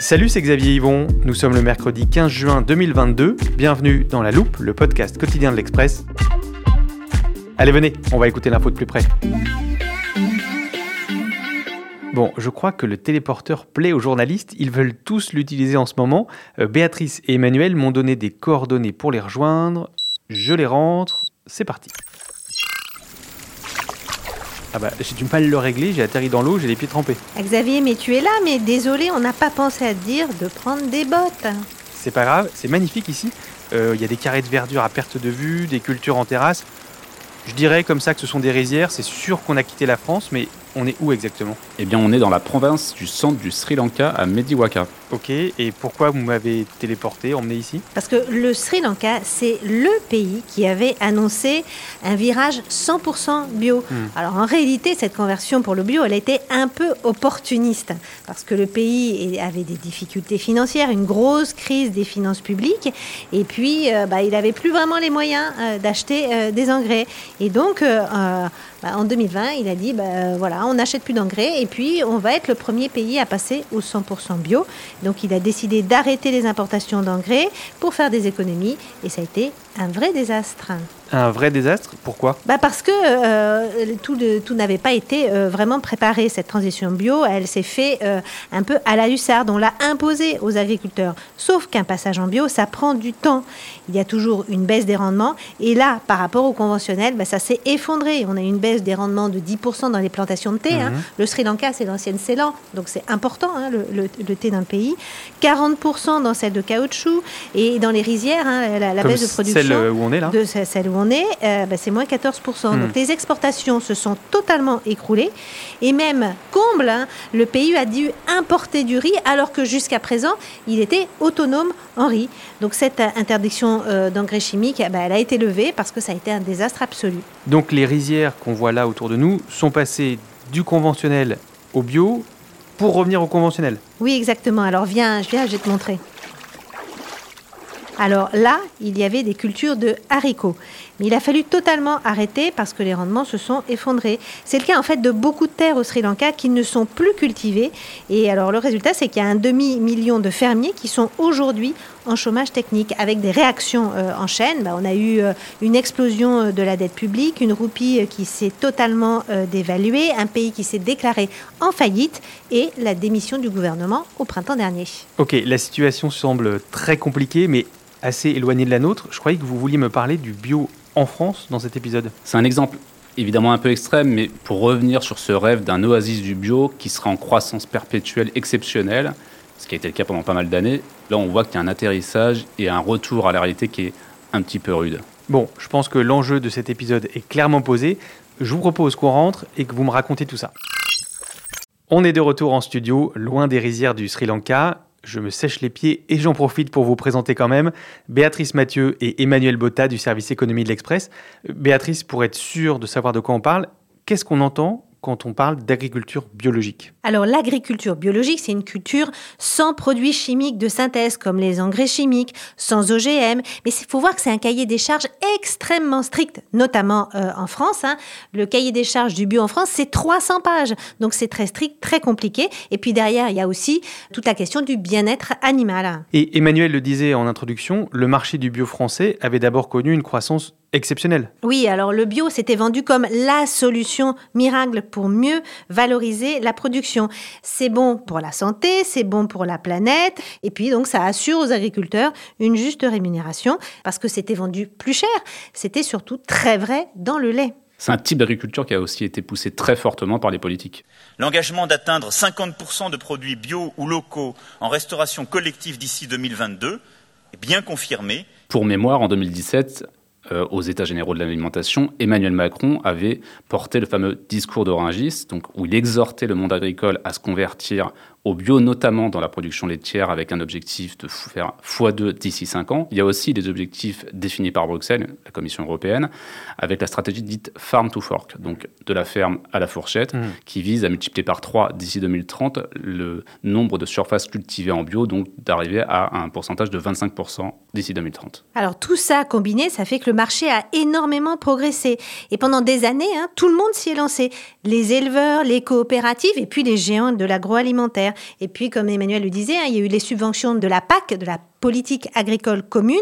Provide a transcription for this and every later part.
Salut, c'est Xavier Yvon. Nous sommes le mercredi 15 juin 2022. Bienvenue dans La Loupe, le podcast quotidien de l'Express. Allez, venez, on va écouter l'info de plus près. Bon, je crois que le téléporteur plaît aux journalistes, ils veulent tous l'utiliser en ce moment. Euh, Béatrice et Emmanuel m'ont donné des coordonnées pour les rejoindre. Je les rentre, c'est parti. Ah bah, j'ai du mal à le régler, j'ai atterri dans l'eau, j'ai les pieds trempés. Xavier, mais tu es là, mais désolé, on n'a pas pensé à te dire de prendre des bottes. C'est pas grave, c'est magnifique ici. Euh, Il y a des carrés de verdure à perte de vue, des cultures en terrasse. Je dirais comme ça que ce sont des rizières, c'est sûr qu'on a quitté la France, mais on est où exactement? Eh bien, on est dans la province du centre du Sri Lanka, à Mediwaka. Ok, et pourquoi vous m'avez téléporté, emmené ici? Parce que le Sri Lanka, c'est le pays qui avait annoncé un virage 100% bio. Hmm. Alors en réalité, cette conversion pour le bio, elle était un peu opportuniste, parce que le pays avait des difficultés financières, une grosse crise des finances publiques, et puis euh, bah, il n'avait plus vraiment les moyens euh, d'acheter euh, des engrais. Et donc, bah, en 2020, il a dit, bah, euh, voilà, on n'achète plus d'engrais, et puis on va être le premier pays à passer au 100% bio. Donc il a décidé d'arrêter les importations d'engrais pour faire des économies, et ça a été un vrai désastre. Un vrai désastre Pourquoi? Bah parce que euh, tout, de- tout n'avait pas été euh, vraiment préparé. Cette transition bio, elle s'est fait euh, un peu à la hussarde. On l'a imposée aux agriculteurs. Sauf qu'un passage en bio, ça prend du temps. Il y a toujours une baisse des rendements. Et là, par rapport au conventionnel, bah, ça s'est effondré. On a eu une baisse des rendements de 10% dans les plantations de thé. hein. Le Sri Lanka, c'est l'ancienne Ceylan. Donc c'est important, hein, le, le- le thé le pays. 40% dans celle de caoutchouc. Et dans les rizières, hein, la, baisse de production celle euh, où on est là de ce- celle où on est, euh, bah, c'est moins 14%. Hmm. Donc les exportations se sont totalement écroulées. Et même, comble, hein, le pays a dû importer du riz alors que jusqu'à présent, il était autonome en riz. Donc cette euh, interdiction euh, d'engrais chimiques, bah, elle a été levée parce que ça a été un désastre absolu. Donc les rizières qu'on voit là autour de nous sont passées du conventionnel au bio pour revenir au conventionnel. Oui, exactement. Alors viens, viens, je vais te montrer. Alors là, il y avait des cultures de haricots. Mais il a fallu totalement arrêter parce que les rendements se sont effondrés. C'est le cas en fait de beaucoup de terres au Sri Lanka qui ne sont plus cultivées. Et alors le résultat, c'est qu'il y a un demi-million de fermiers qui sont aujourd'hui en chômage technique avec des réactions euh, en chaîne. Bah, on a eu euh, une explosion euh, de la dette publique, une roupie qui s'est totalement dévaluée, un pays qui s'est déclaré en faillite et la démission du gouvernement au printemps dernier. Ok, la situation semble très compliquée, mais assez éloignée de la nôtre. Je croyais que vous vouliez me parler du bio en France dans cet épisode. C'est un exemple évidemment un peu extrême, mais pour revenir sur ce rêve d'un oasis du bio qui serait en croissance perpétuelle exceptionnelle, ce qui a été le cas pendant pas mal d'années, là on voit qu'il y a un atterrissage et un retour à la réalité qui est un petit peu rude. Bon, je pense que l'enjeu de cet épisode est clairement posé. Je vous propose qu'on rentre et que vous me racontiez tout ça. On est de retour en studio, loin des rizières du Sri Lanka. Je me sèche les pieds et j'en profite pour vous présenter quand même Béatrice Mathieu et Emmanuel Botta du service économie de l'Express. Euh, Béatrice, pour être sûr de savoir de quoi on parle, qu'est-ce qu'on entend quand on parle d'agriculture biologique Alors l'agriculture biologique, c'est une culture sans produits chimiques de synthèse comme les engrais chimiques, sans OGM. Mais il faut voir que c'est un cahier des charges extrêmement strict, notamment euh, en France. hein. Le cahier des charges du bio en France, c'est 300 pages. Donc c'est très strict, très compliqué. Et puis derrière, il y a aussi toute la question du bien-être animal. Et Emmanuel le disait en introduction, le marché du bio français avait d'abord connu une croissance exceptionnelle. Oui, alors le bio s'était vendu comme la solution miracle pour mieux valoriser la production. C'est bon pour la santé, c'est bon pour la planète, et puis donc ça assure aux agriculteurs une juste rémunération parce que c'était vendu plus cher. C'était surtout très vrai dans le lait. C'est un type d'agriculture qui a aussi été poussé très fortement par les politiques. L'engagement d'atteindre 50% de produits bio ou locaux en restauration collective d'ici 2022 est bien confirmé. Pour mémoire, en 2017, euh, aux États généraux de l'alimentation, Emmanuel Macron avait porté le fameux discours d'Orangis, où il exhortait le monde agricole à se convertir au bio, notamment dans la production laitière, avec un objectif de faire x2 d'ici 5 ans. Il y a aussi des objectifs définis par Bruxelles, la Commission européenne, avec la stratégie dite Farm to Fork, donc de la ferme à la fourchette, mmh. qui vise à multiplier par 3 d'ici 2030 le nombre de surfaces cultivées en bio, donc d'arriver à un pourcentage de 25% d'ici 2030. Alors tout ça combiné, ça fait que le marché a énormément progressé. Et pendant des années, hein, tout le monde s'y est lancé. Les éleveurs, les coopératives et puis les géants de l'agroalimentaire. Et puis, comme Emmanuel le disait, hein, il y a eu les subventions de la PAC, de la politique agricole commune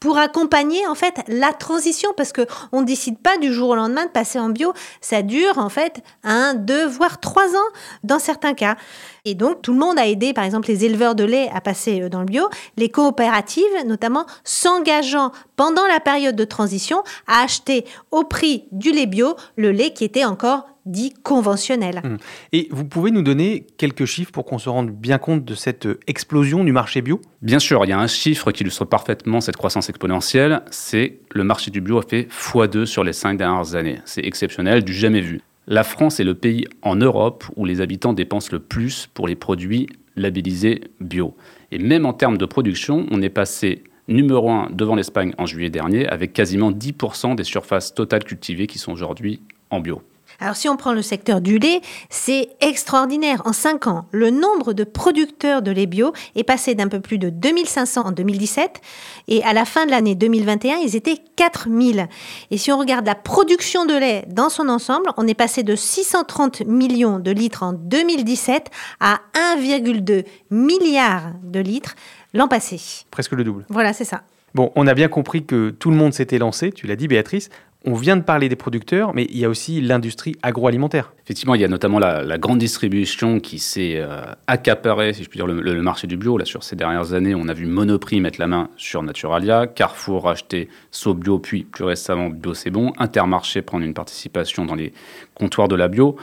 pour accompagner en fait la transition parce que on décide pas du jour au lendemain de passer en bio. Ça dure en fait un deux voire trois ans dans certains cas. Et donc tout le monde a aidé par exemple les éleveurs de lait à passer euh, dans le bio. Les coopératives notamment s'engageant pendant la période de transition à acheter au prix du lait bio le lait qui était encore dit conventionnel. Mmh. Et vous pouvez nous donner quelques chiffres pour qu'on se rende bien compte de cette euh, explosion du marché bio? Bien sûr, il y a un chiffre qui illustre parfaitement cette croissance exponentielle, c'est le marché du bio a fait x2 sur les cinq dernières années. C'est exceptionnel, du jamais vu. La France est le pays en Europe où les habitants dépensent le plus pour les produits labellisés bio. Et même en termes de production, on est passé numéro 1 devant l'Espagne en juillet dernier, avec quasiment 10% des surfaces totales cultivées qui sont aujourd'hui en bio. Alors si on prend le secteur du lait, c'est extraordinaire. En 5 ans, le nombre de producteurs de lait bio est passé d'un peu plus de 2500 en 2017 et à la fin de l'année 2021, ils étaient 4000. Et si on regarde la production de lait dans son ensemble, on est passé de 630 millions de litres en 2017 à 1,2 milliard de litres l'an passé. Presque le double. Voilà, c'est ça. Bon, on a bien compris que tout le monde s'était lancé, tu l'as dit Béatrice. On vient de parler des producteurs, mais il y a aussi l'industrie agroalimentaire. Effectivement, il y a notamment la, grande distribution qui s'est euh, accaparée, si je puis dire, le, marché du bio. Là, sur ces dernières années, on a vu Monoprix mettre la main sur Naturalia, Carrefour acheter SoBio, puis plus récemment Bio C'est Bon, Intermarché prendre une participation dans les comptoirs de la bio.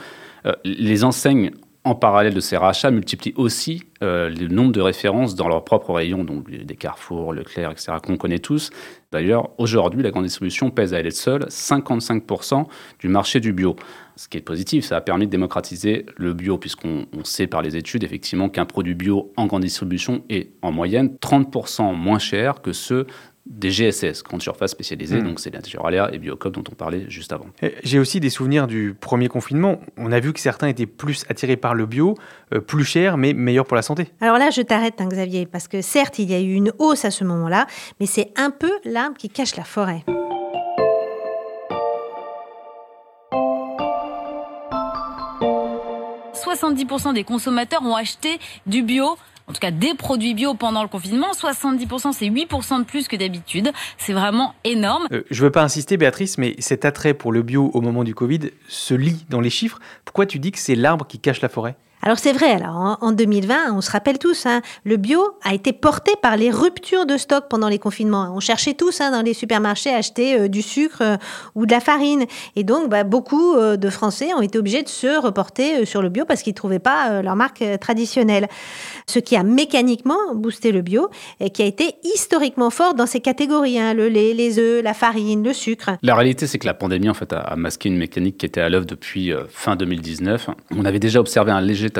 Euh, les enseignes en parallèle de ces rachats, multiplient aussi euh, le nombre de références dans leur propre rayon, donc des Carrefour, Leclerc, etc., qu'on connaît tous. D'ailleurs, aujourd'hui, la grande distribution pèse à elle seule 55% du marché du bio. Ce qui est positif, ça a permis de démocratiser le bio, puisqu'on sait par les études, effectivement, qu'un produit bio en grande distribution est en moyenne 30% moins cher que ceux des GSS, grandes surfaces spécialisées, hmm. donc c'est Naturalia et Biocop dont on parlait juste avant. J'ai aussi des souvenirs du premier confinement. On a vu que certains étaient plus attirés par le bio, euh, plus cher, mais meilleur pour la santé. Alors là, je t'arrête, hein, Xavier, parce que certes, il y a eu une hausse à ce moment-là, mais c'est un peu l'arbre qui cache la forêt. « 70% des consommateurs ont acheté du bio en tout cas des produits bio pendant le confinement. 70%, c'est 8% de plus que d'habitude. C'est vraiment énorme. Euh, je ne veux pas insister, Béatrice, mais cet attrait pour le bio au moment du Covid se lit dans les chiffres. Pourquoi tu dis que c'est l'arbre qui cache la forêt? Alors c'est vrai, alors en 2020, on se rappelle tous, hein, le bio a été porté par les ruptures de stock pendant les confinements. On cherchait tous hein, dans les supermarchés à acheter euh, du sucre euh, ou de la farine. Et donc bah, beaucoup euh, de Français ont été obligés de se reporter sur le bio parce qu'ils ne trouvaient pas leur marque traditionnelle. Ce qui a mécaniquement boosté le bio et qui a été historiquement fort dans ces catégories, hein, le lait, les œufs, la farine, le sucre. La réalité, c'est que la pandémie en fait, a masqué une mécanique qui était à l'œuvre depuis fin 2019. On avait déjà observé un léger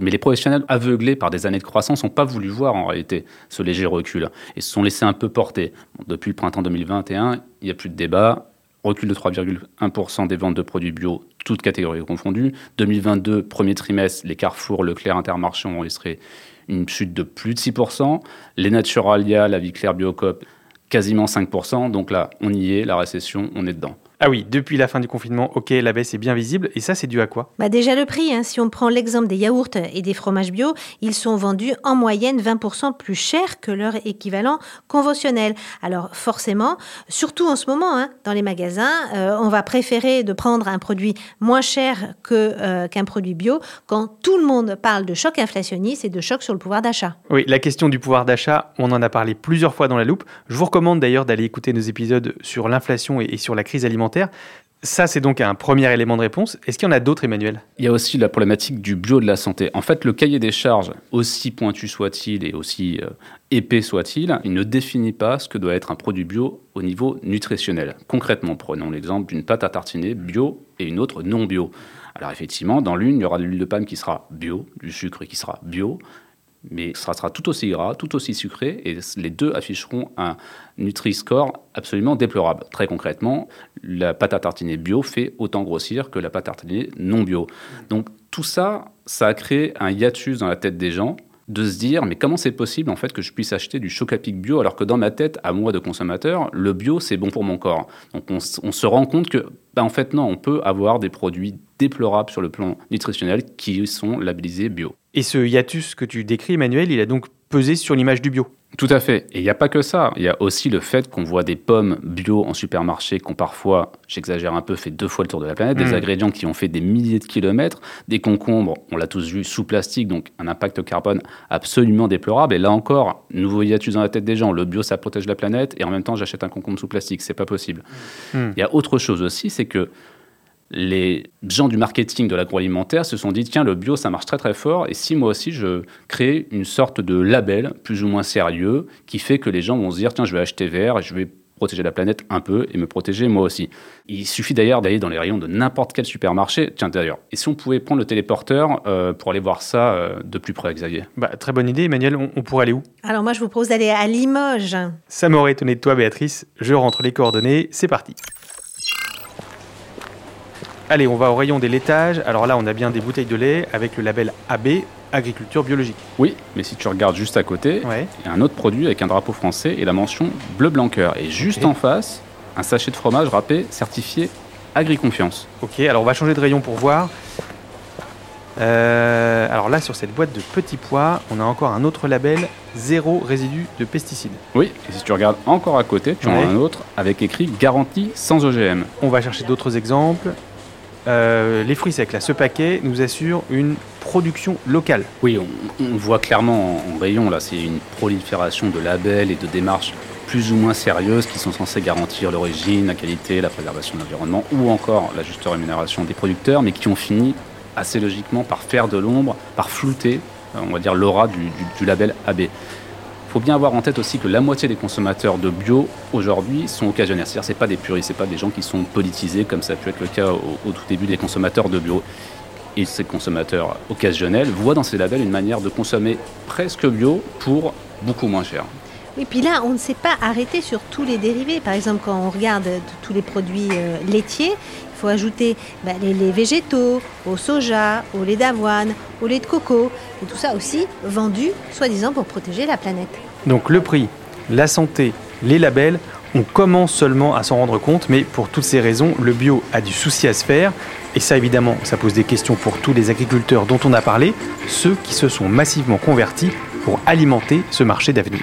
Mais les professionnels aveuglés par des années de croissance n'ont pas voulu voir en réalité ce léger recul et se sont laissés un peu porter. depuis le printemps 2021, il n'y a plus de débat. Recul de 3,1% des ventes de produits bio, toutes catégories confondues. 2022, premier trimestre, les Carrefour, Leclerc, Intermarché ont enregistré une chute de plus de 6%. Les Naturalia, la Vie Claire, Biocop, quasiment 5%. Donc là, on y est, la récession, on est dedans. Ah oui, depuis la fin du confinement, ok, la baisse est bien visible. Et ça, c'est dû à quoi? Bah Déjà le prix. Hein. Si on prend l'exemple des yaourts et des fromages bio, ils sont vendus en moyenne 20% plus cher que leur équivalent conventionnel. Alors forcément, surtout en ce moment, hein, dans les magasins, euh, on va préférer de prendre un produit moins cher que, euh, qu'un produit bio quand tout le monde parle de choc inflationniste et de choc sur le pouvoir d'achat. Oui, la question du pouvoir d'achat, on en a parlé plusieurs fois dans la loupe. Je vous recommande d'ailleurs d'aller écouter nos épisodes sur l'inflation et sur la crise alimentaire Ça, c'est donc un premier élément de réponse. Est-ce qu'il y en a d'autres, Emmanuel? Il y a aussi la problématique du bio de la santé. En fait, le cahier des charges, aussi pointu soit-il et aussi euh, épais soit-il, il ne définit pas ce que doit être un produit bio au niveau nutritionnel. Concrètement, prenons l'exemple d'une pâte à tartiner bio et une autre non bio. Alors effectivement, dans l'une, il y aura de l'huile de palme qui sera bio, du sucre qui sera bio, mais ce sera tout aussi gras, tout aussi sucré, et les deux afficheront un Nutri-Score absolument déplorable. Très concrètement, la pâte à tartiner bio fait autant grossir que la pâte à tartiner non bio. Donc tout ça, ça a créé un hiatus dans la tête des gens de se dire mais comment c'est possible en fait que je puisse acheter du Chocapic bio alors que dans ma tête à moi de consommateur le bio c'est bon pour mon corps donc on, se rend compte que ben, en fait non on peut avoir des produits déplorables sur le plan nutritionnel qui sont labellisés bio et ce hiatus que tu décris Emmanuel il a donc pesé sur l'image du bio tout à fait. Et il n'y a pas que ça. Il y a aussi le fait qu'on voit des pommes bio en supermarché qui ont parfois, j'exagère un peu, fait deux fois le tour de la planète, des mm. ingrédients qui ont fait des milliers de kilomètres, des concombres, on l'a tous vu, sous plastique, donc un impact carbone absolument déplorable. Et là encore, nouveau hiatus dans la tête des gens. Le bio, ça protège la planète et en même temps, j'achète un concombre sous plastique. C'est pas possible. Mm. Il y a autre chose aussi, c'est que les gens du marketing de l'agroalimentaire se sont dit tiens le bio ça marche très très fort et si moi aussi je crée une sorte de label plus ou moins sérieux qui fait que les gens vont se dire tiens je vais acheter vert et je vais protéger la planète un peu et me protéger moi aussi. Il suffit d'ailleurs d'aller dans les rayons de n'importe quel supermarché. Tiens d'ailleurs, et si on pouvait prendre le téléporteur euh, pour aller voir ça euh, de plus près, Xavier? Bah, Très bonne idée, Emmanuel. On, on pourrait aller où? Alors moi je vous propose d'aller à Limoges. Ça m'aurait étonné de toi, Béatrice. Je rentre les coordonnées. C'est parti. Allez, on va au rayon des laitages. Alors là, on a bien des bouteilles de lait avec le label AB, agriculture biologique. Oui, mais si tu regardes juste à côté, il y a un autre produit avec un drapeau français et la mention bleu blanc cœur. Et juste en face, un sachet de fromage râpé certifié Agriconfiance. Ok, alors on va changer de rayon pour voir. Euh, alors là, sur cette boîte de petits pois, on a encore un autre label, zéro résidu de pesticides. Oui, et si tu regardes encore à côté, tu en as un autre avec écrit garantie sans OGM. On va chercher d'autres exemples. Euh, les fruits secs, là, ce paquet nous assure une production locale. Oui, on, voit clairement en, rayon, là, c'est une prolifération de labels et de démarches plus ou moins sérieuses qui sont censées garantir l'origine, la qualité, la préservation de l'environnement ou encore la juste rémunération des producteurs, mais qui ont fini assez logiquement par faire de l'ombre, par flouter, euh, l'aura du label AB faut bien avoir en tête aussi que la moitié des consommateurs de bio aujourd'hui sont occasionnels. C'est-à-dire c'est pas des puristes, c'est pas des gens qui sont politisés comme ça a pu être le cas au, tout début des consommateurs de bio. Et ces consommateurs occasionnels voient dans ces labels une manière de consommer presque bio pour beaucoup moins cher. Et puis là, on ne s'est pas arrêté sur tous les dérivés. Par exemple, quand on regarde tous les produits euh, laitiers, il faut ajouter bah, les laits végétaux, au soja, au lait d'avoine, au lait de coco. Et tout ça aussi vendu, soi-disant, pour protéger la planète. Donc le prix, la santé, les labels, on commence seulement à s'en rendre compte, mais pour toutes ces raisons, le bio a du souci à se faire. Et ça, évidemment, ça pose des questions pour tous les agriculteurs dont on a parlé, ceux qui se sont massivement convertis pour alimenter ce marché d'avenir.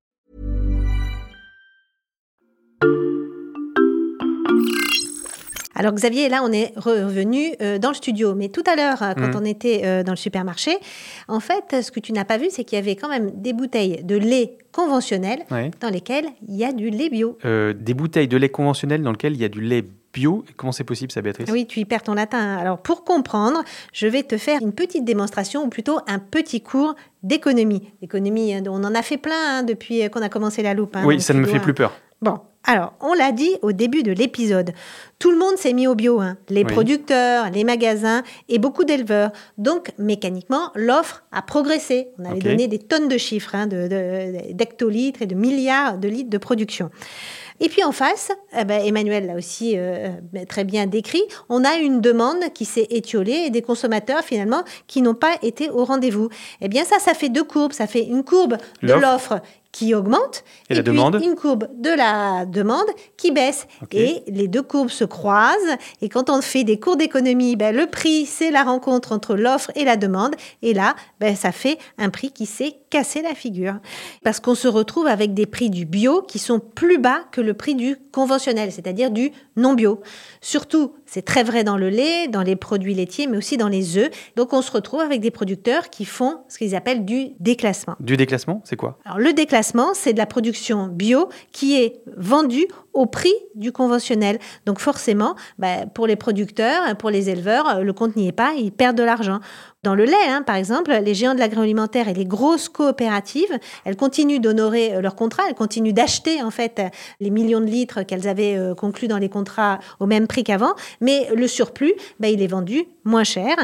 Alors Xavier, là on est revenu euh, dans le studio, mais tout à l'heure, euh, quand mm. on était euh, dans le supermarché, en fait, ce que tu n'as pas vu, c'est qu'il y avait quand même des bouteilles de lait conventionnel dans lesquelles il y a du lait bio. des bouteilles de lait conventionnel dans lesquelles il y a du lait bio. Comment c'est possible ça, Béatrice? Oui, tu y perds ton latin. Alors pour comprendre, je vais te faire une petite démonstration, ou plutôt un petit cours d'économie. L'économie, on en a fait plein hein, depuis qu'on a commencé la loupe. Hein, oui, ça ne me fait plus peur. Bon, Alors, on l'a dit au début de l'épisode, tout le monde s'est mis au bio, hein. les Oui. producteurs, les magasins et beaucoup d'éleveurs. Donc, mécaniquement, l'offre a progressé. On avait donné des tonnes de chiffres, hein, de- de- d'hectolitres et de milliards de litres de production. Et puis en face, eh ben, Emmanuel l'a aussi euh, euh, très bien décrit, on a une demande qui s'est étiolée et des consommateurs finalement qui n'ont pas été au rendez-vous. Eh bien ça, ça fait deux courbes. Ça fait une courbe de L'offre. Qui augmente Et la puis demande une courbe de la demande qui baisse. Et les deux courbes se croisent. Et quand on fait des cours d'économie, ben, le prix, c'est la rencontre entre l'offre et la demande. Et là, ben, ça fait un prix qui s'est cassé la figure. Parce qu'on se retrouve avec des prix du bio qui sont plus bas que le prix du conventionnel, c'est-à-dire du non bio. Surtout, c'est très vrai dans le lait, dans les produits laitiers, mais aussi dans les œufs. Donc on se retrouve avec des producteurs qui font ce qu'ils appellent du déclassement. Du déclassement, c'est quoi? Alors, le déclassement, c'est de la production bio qui est vendue au prix du conventionnel. Donc forcément, bah, pour les producteurs, pour les éleveurs, le compte n'y est pas, ils perdent de l'argent. Dans le lait, hein, par exemple, les géants de l'agroalimentaire et les grosses coopératives, elles continuent d'honorer euh, leurs contrats, elles continuent d'acheter en fait les millions de litres qu'elles avaient euh, conclus dans les contrats au même prix qu'avant, mais le surplus, bah, il est vendu moins cher.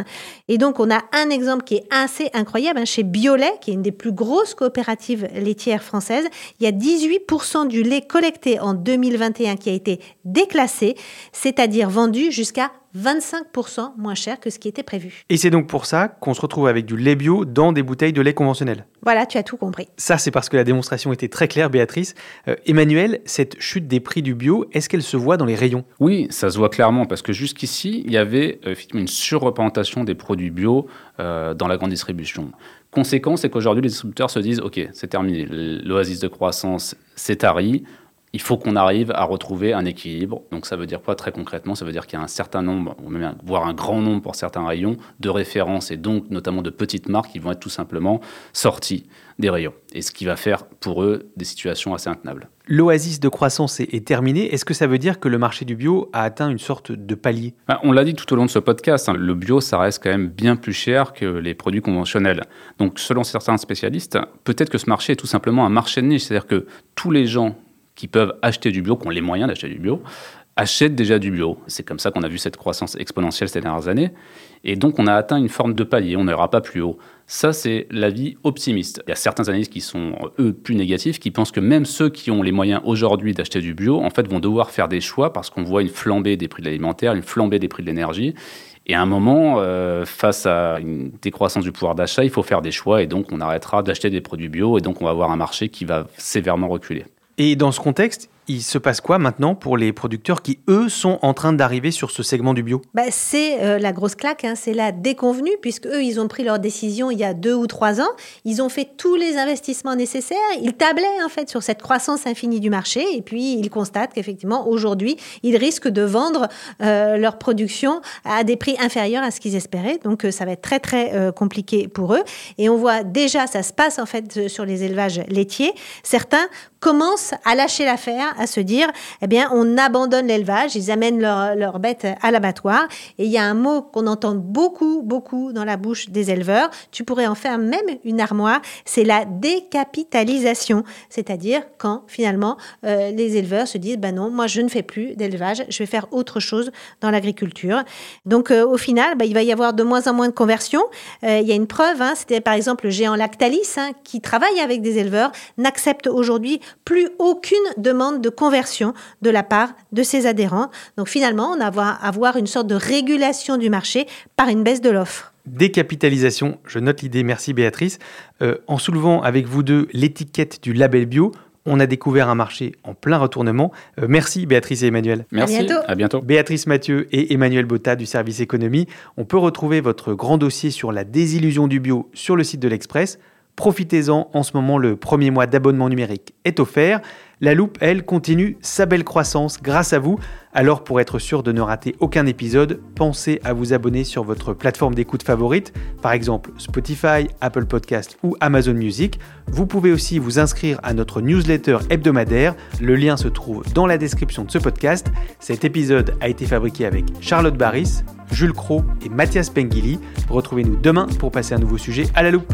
Et donc on a un exemple qui est assez incroyable hein, chez Biolait, qui est une des plus grosses coopératives laitières françaises. Il y a 18% du lait collecté en 2021 qui a été déclassé, c'est-à-dire vendu jusqu'à 25% moins cher que ce qui était prévu. Et c'est donc pour ça qu'on se retrouve avec du lait bio dans des bouteilles de lait conventionnel. Voilà, tu as tout compris. Ça, c'est parce que la démonstration était très claire, Béatrice. Euh, Emmanuel, cette chute des prix du bio, est-ce qu'elle se voit dans les rayons? Oui, ça se voit clairement parce que jusqu'ici, il y avait euh, effectivement une surreprésentation des produits bio euh, dans la grande distribution. Conséquence, c'est qu'aujourd'hui, les distributeurs se disent OK, c'est terminé, l'oasis de croissance s'est tarie. Il faut qu'on arrive à retrouver un équilibre. Donc, ça veut dire quoi très concrètement? Ça veut dire qu'il y a un certain nombre, voire un grand nombre pour certains rayons, de références et donc notamment de petites marques qui vont être tout simplement sorties des rayons. Et ce qui va faire pour eux des situations assez intenables. L'oasis de croissance est, est terminée. Est-ce que ça veut dire que le marché du bio a atteint une sorte de palier? Ben, On l'a dit tout au long de ce podcast, hein, le bio, ça reste quand même bien plus cher que les produits conventionnels. Donc, selon certains spécialistes, peut-être que ce marché est tout simplement un marché de niche. C'est-à-dire que tous les gens qui peuvent acheter du bio, qui ont les moyens d'acheter du bio, achètent déjà du bio. C'est comme ça qu'on a vu cette croissance exponentielle ces dernières années. Et donc, on a atteint une forme de palier, on n'ira pas plus haut. Ça, c'est l'avis optimiste. Il y a certains analystes qui sont, eux, plus négatifs, qui pensent que même ceux qui ont les moyens aujourd'hui d'acheter du bio, en fait, vont devoir faire des choix parce qu'on voit une flambée des prix de l'alimentaire, une flambée des prix de l'énergie. Et à un moment, euh, face à une décroissance du pouvoir d'achat, il faut faire des choix et donc on arrêtera d'acheter des produits bio et donc on va avoir un marché qui va sévèrement reculer. Et dans ce contexte, il se passe quoi maintenant pour les producteurs qui, eux, sont en train d'arriver sur ce segment du bio? Bah, c'est euh, la grosse claque, hein, c'est la déconvenue, puisque eux, ils ont pris leur décision il y a deux ou trois ans. Ils ont fait tous les investissements nécessaires. Ils tablaient en fait sur cette croissance infinie du marché, et puis ils constatent qu'effectivement aujourd'hui, ils risquent de vendre euh, leur production à des prix inférieurs à ce qu'ils espéraient. Donc euh, ça va être très très compliqué pour eux. Et on voit déjà, ça se passe en fait sur les élevages laitiers. Certains commencent à lâcher l'affaire, à se dire, eh bien, on abandonne l'élevage, ils amènent leurs bêtes à l'abattoir. Et il y a un mot qu'on entend beaucoup, beaucoup dans la bouche des éleveurs. Tu pourrais en faire même une armoire. C'est la décapitalisation. C'est-à-dire quand finalement euh, les éleveurs se disent, ben non, moi je ne fais plus d'élevage, je vais faire autre chose dans l'agriculture. Donc euh, au final, ben, il va y avoir de moins en moins de conversions. Euh, il y a une preuve, hein, c'était par exemple le géant Lactalis hein, qui travaille avec des éleveurs, n'accepte aujourd'hui plus aucune demande de conversion de la part de ses adhérents. Donc finalement, on va avoir une sorte de régulation du marché par une baisse de l'offre. Décapitalisation, je note l'idée, merci Béatrice. Euh, en soulevant avec vous deux l'étiquette du label bio, on a découvert un marché en plein retournement. Euh, merci Béatrice et Emmanuel. Merci, bientôt. à bientôt. Béatrice Mathieu et Emmanuel Botta du service économie. On peut retrouver votre grand dossier sur la désillusion du bio sur le site de l'Express. Profitez-en, en ce moment le premier mois d'abonnement numérique est offert. La loupe, elle, continue sa belle croissance grâce à vous. Alors pour être sûr de ne rater aucun épisode, pensez à vous abonner sur votre plateforme d'écoute favorite, par exemple Spotify, Apple Podcast ou Amazon Music. Vous pouvez aussi vous inscrire à notre newsletter hebdomadaire. Le lien se trouve dans la description de ce podcast. Cet épisode a été fabriqué avec Charlotte Barris, Jules Cro et Mathias Pengili. Retrouvez-nous demain pour passer un nouveau sujet à la loupe.